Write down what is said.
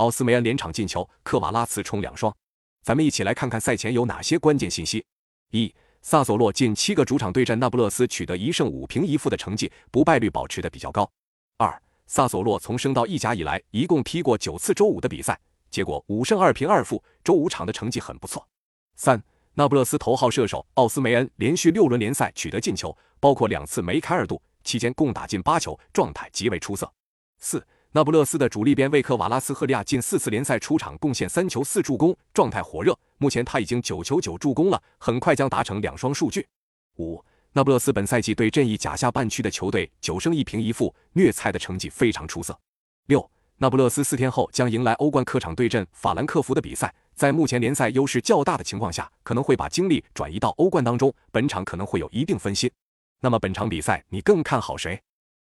奥斯梅恩连场进球，科瓦拉茨冲两双。咱们一起来看看赛前有哪些关键信息。一、萨索洛近七个主场对阵那不勒斯取得一胜五平一负的成绩，不败率保持的比较高。二、萨索洛从升到意甲以来，一共踢过九次周五的比赛，结果五胜二平二负，周五场的成绩很不错。三、那不勒斯头号射手奥斯梅恩连续六轮联赛取得进球，包括两次梅开二度，期间共打进八球，状态极为出色。四。那不勒斯的主力边卫科瓦拉斯赫利亚近四次联赛出场贡献三球四助攻，状态火热。目前他已经九球九助攻了，很快将达成两双数据。五，那不勒斯本赛季对阵意甲下半区的球队九胜一平一负，虐菜的成绩非常出色。六，那不勒斯四天后将迎来欧冠客场对阵法兰克福的比赛，在目前联赛优势较大的情况下，可能会把精力转移到欧冠当中，本场可能会有一定分心。那么本场比赛你更看好谁？